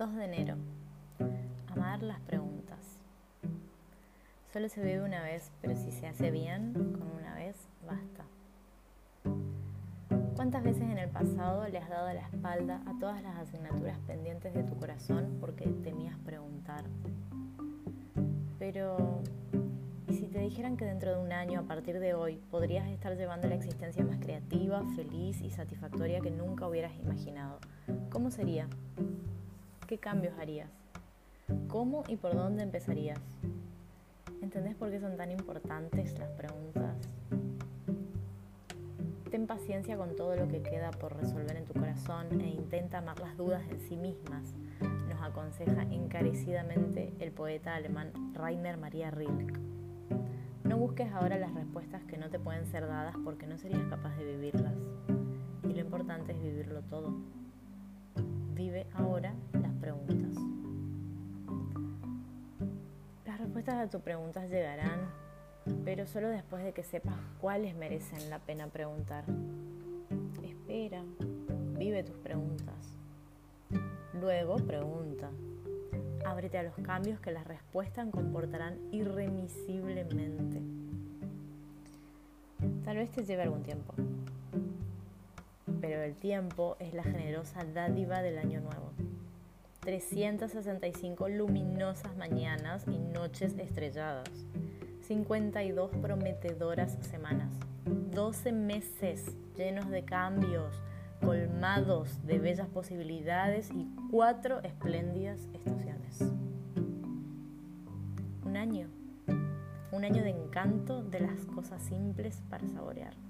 2 de enero. Amar las preguntas. Solo se vive una vez, pero si se hace bien, con una vez basta. ¿Cuántas veces en el pasado le has dado la espalda a todas las asignaturas pendientes de tu corazón porque temías preguntar? Pero, ¿y si te dijeran que dentro de un año, a partir de hoy, podrías estar llevando la existencia más creativa, feliz y satisfactoria que nunca hubieras imaginado? ¿Cómo sería? ¿Qué cambios harías? ¿Cómo y por dónde empezarías? ¿Entendés por qué son tan importantes las preguntas? Ten paciencia con todo lo que queda por resolver en tu corazón e intenta amar las dudas en sí mismas, nos aconseja encarecidamente el poeta alemán Rainer Maria Rilke. No busques ahora las respuestas que no te pueden ser dadas porque no serías capaz de vivirlas. Y lo importante es vivirlo todo. Vive ahora a tus preguntas llegarán, pero solo después de que sepas cuáles merecen la pena preguntar. Espera, vive tus preguntas. Luego pregunta. Ábrete a los cambios que las respuestas comportarán irremisiblemente. Tal vez te lleve algún tiempo, pero el tiempo es la generosa dádiva del año nuevo. 365 luminosas mañanas y noches estrelladas, 52 prometedoras semanas, 12 meses llenos de cambios, colmados de bellas posibilidades y cuatro espléndidas estaciones. Un año, un año de encanto de las cosas simples para saborear.